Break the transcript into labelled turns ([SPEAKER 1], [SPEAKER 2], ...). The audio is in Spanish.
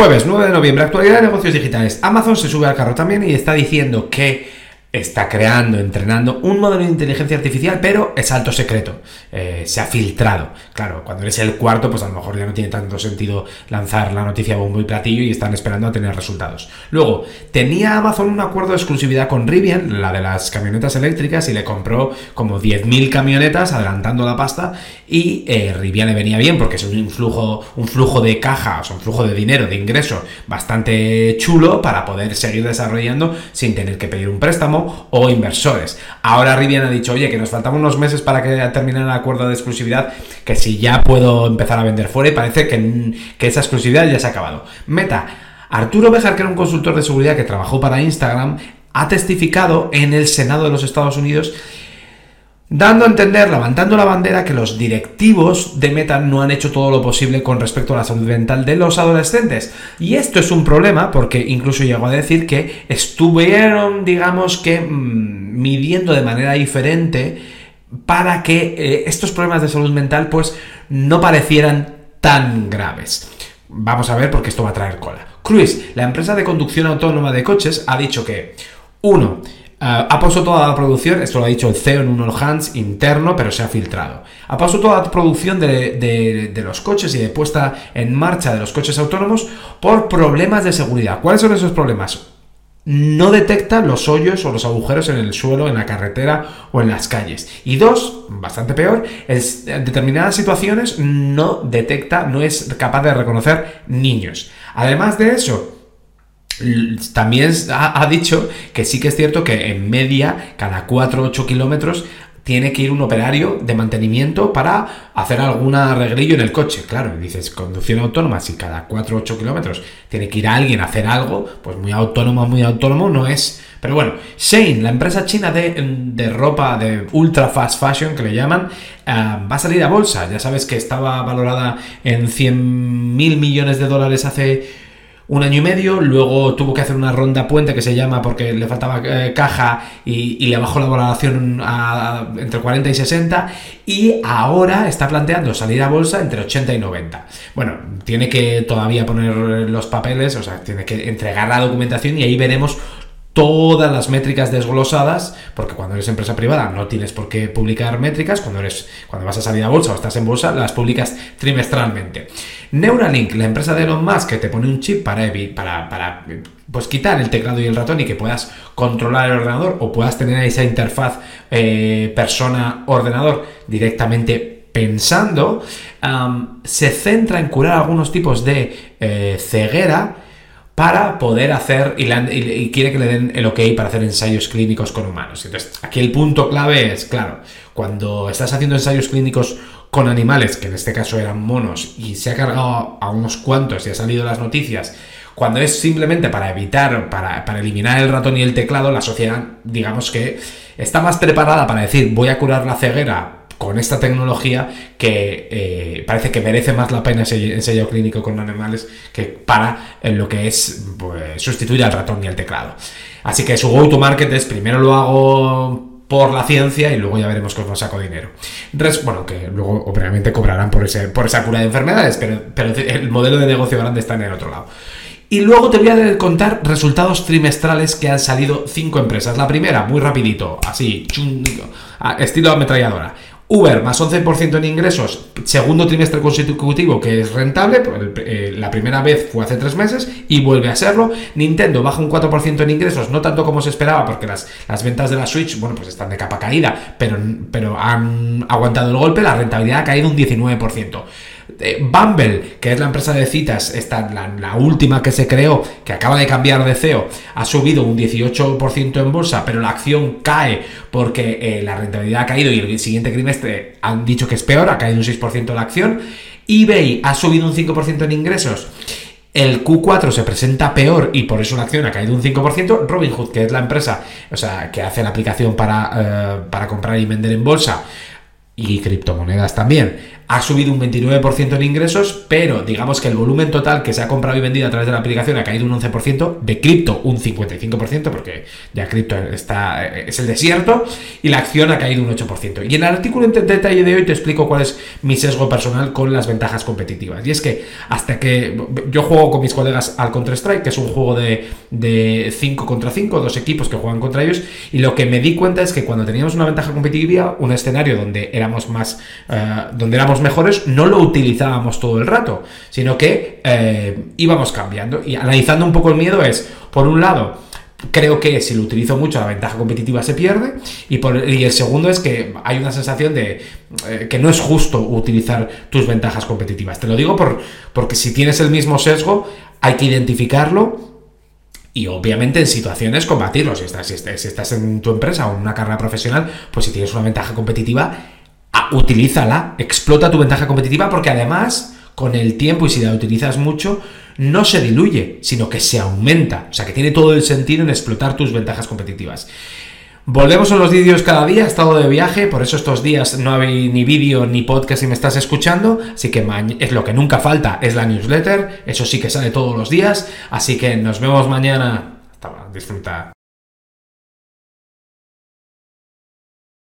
[SPEAKER 1] Jueves 9 de noviembre, actualidad de negocios digitales. Amazon se sube al carro también y está diciendo que está creando, entrenando un modelo de inteligencia artificial, pero es alto secreto. Eh, se ha filtrado. Claro, cuando eres el cuarto, pues a lo mejor ya no tiene tanto sentido lanzar la noticia bombo y platillo y están esperando a tener resultados. Luego, tenía Amazon un acuerdo de exclusividad con Rivian, la de las camionetas eléctricas, y le compró como 10.000 camionetas adelantando la pasta y eh, Rivian le venía bien porque es un flujo, un flujo de caja, o sea, un flujo de dinero, de ingreso bastante chulo para poder seguir desarrollando sin tener que pedir un préstamo o inversores. Ahora Rivian ha dicho, oye, que nos faltan unos meses para que termine el acuerdo de exclusividad, que si ya puedo empezar a vender fuera y parece que, que esa exclusividad ya se ha acabado. Meta. Arturo Bejar, que era un consultor de seguridad que trabajó para Instagram, ha testificado en el Senado de los Estados Unidos dando a entender, levantando la bandera, que los directivos de Meta no han hecho todo lo posible con respecto a la salud mental de los adolescentes. Y esto es un problema porque incluso llegó a decir que estuvieron, digamos que, mm, midiendo de manera diferente para que eh, estos problemas de salud mental pues no parecieran tan graves. Vamos a ver porque esto va a traer cola. Cruise, la empresa de conducción autónoma de coches, ha dicho que, uno, Uh, ha puesto toda la producción, esto lo ha dicho el CEO en un all hands interno, pero se ha filtrado. Ha puesto toda la producción de, los coches y de puesta en marcha de los coches autónomos por problemas de seguridad. ¿Cuáles son esos problemas? No detecta los hoyos o los agujeros en el suelo, en la carretera o en las calles. Y dos, bastante peor, en determinadas situaciones no detecta, no es capaz de reconocer niños. Además de eso, también ha, dicho que sí que es cierto que en media, cada 4 o 8 kilómetros, tiene que ir un operario de mantenimiento para hacer algún arreglillo en el coche. Claro, dices, conducción autónoma, si cada 4 o 8 kilómetros tiene que ir alguien a hacer algo, pues muy autónomo, muy autónomo no es. Pero bueno, Shane, la empresa china de, ropa de ultra fast fashion que le llaman, eh, va a salir a bolsa. Ya sabes que estaba valorada en 100 mil millones de dólares hace un año y medio, luego tuvo que hacer una ronda puente que se llama porque le faltaba eh, caja y, le bajó la valoración a, entre 40 y 60 y ahora está planteando salir a bolsa entre 80 y 90. Bueno, tiene que todavía poner los papeles, o sea, tiene que entregar la documentación y ahí veremos todas las métricas desglosadas, porque cuando eres empresa privada no tienes por qué publicar métricas, cuando eres cuando vas a salir a bolsa o estás en bolsa las publicas trimestralmente. Neuralink, la empresa de Elon Musk que te pone un chip para, para, para pues quitar el teclado y el ratón y que puedas controlar el ordenador o puedas tener esa interfaz eh, persona-ordenador directamente pensando, se centra en curar algunos tipos de eh, ceguera para poder hacer y, quiere que le den el ok para hacer ensayos clínicos con humanos. Entonces, aquí el punto clave es, claro, cuando estás haciendo ensayos clínicos con animales, que en este caso eran monos, y se ha cargado a unos cuantos y ha salido las noticias, cuando es simplemente para evitar, para, para eliminar el ratón y el teclado, la sociedad, digamos que está más preparada para decir voy a curar la ceguera con esta tecnología que eh, parece que merece más la pena ese ensayo clínico con animales que para lo que es pues, sustituir al ratón y al teclado. Así que su go-to-market es primero lo hago por la ciencia y luego ya veremos cómo saco dinero. bueno, que luego obviamente cobrarán por, ese, por esa cura de enfermedades, pero, pero el modelo de negocio grande está en el otro lado. Y luego te voy a contar resultados trimestrales que han salido cinco empresas. La primera, muy rapidito, así, estilo ametralladora. Uber más 11% en ingresos, segundo trimestre consecutivo que es rentable, eh, la primera vez fue hace tres meses y vuelve a serlo. Nintendo baja un 4% en ingresos, no tanto como se esperaba porque las, las ventas de la Switch, bueno, pues están de capa caída, pero, pero han aguantado el golpe, la rentabilidad ha caído un 19%. Eh, Bumble, que es la empresa de citas, esta, la, última que se creó, que acaba de cambiar de CEO, ha subido un 18% en bolsa, pero la acción cae porque eh, la rentabilidad ha caído y el siguiente trimestre han dicho que es peor, ha caído un 6% la acción. eBay ha subido un 5% en ingresos. El Q4 se presenta peor y por eso la acción ha caído un 5%. Robinhood, que es la empresa o sea, que hace la aplicación para, eh, para comprar y vender en bolsa y criptomonedas también, ha subido un 29% en ingresos, pero digamos que el volumen total que se ha comprado y vendido a través de la aplicación ha caído un 11%, de cripto un 55%, porque ya cripto está, es el desierto, y la acción ha caído un 8%. Y en el artículo en detalle de hoy te explico cuál es mi sesgo personal con las ventajas competitivas. Y es que hasta que yo juego con mis colegas al Counter-Strike, que es un juego de 5 contra 5, dos equipos que juegan contra ellos, y lo que me di cuenta es que cuando teníamos una ventaja competitiva, un escenario donde más, eh, donde éramos mejores, no lo utilizábamos todo el rato, sino que eh, íbamos cambiando. Y analizando un poco el miedo es, por un lado, creo que si lo utilizo mucho la ventaja competitiva se pierde y, por, el segundo es que hay una sensación de eh, que no es justo utilizar tus ventajas competitivas. Te lo digo por, porque si tienes el mismo sesgo hay que identificarlo y obviamente en situaciones combatirlo. Si estás en tu empresa o en una carrera profesional, pues si tienes una ventaja competitiva, utilízala, explota tu ventaja competitiva porque además con el tiempo y si la utilizas mucho, no se diluye, sino que se aumenta. O sea que tiene todo el sentido en explotar tus ventajas competitivas. Volvemos a los vídeos cada día, he estado de viaje, por eso estos días no hay ni vídeo ni podcast si me estás escuchando, así que es lo que nunca falta, es la newsletter, eso sí que sale todos los días, así que nos vemos mañana. Hasta disfruta.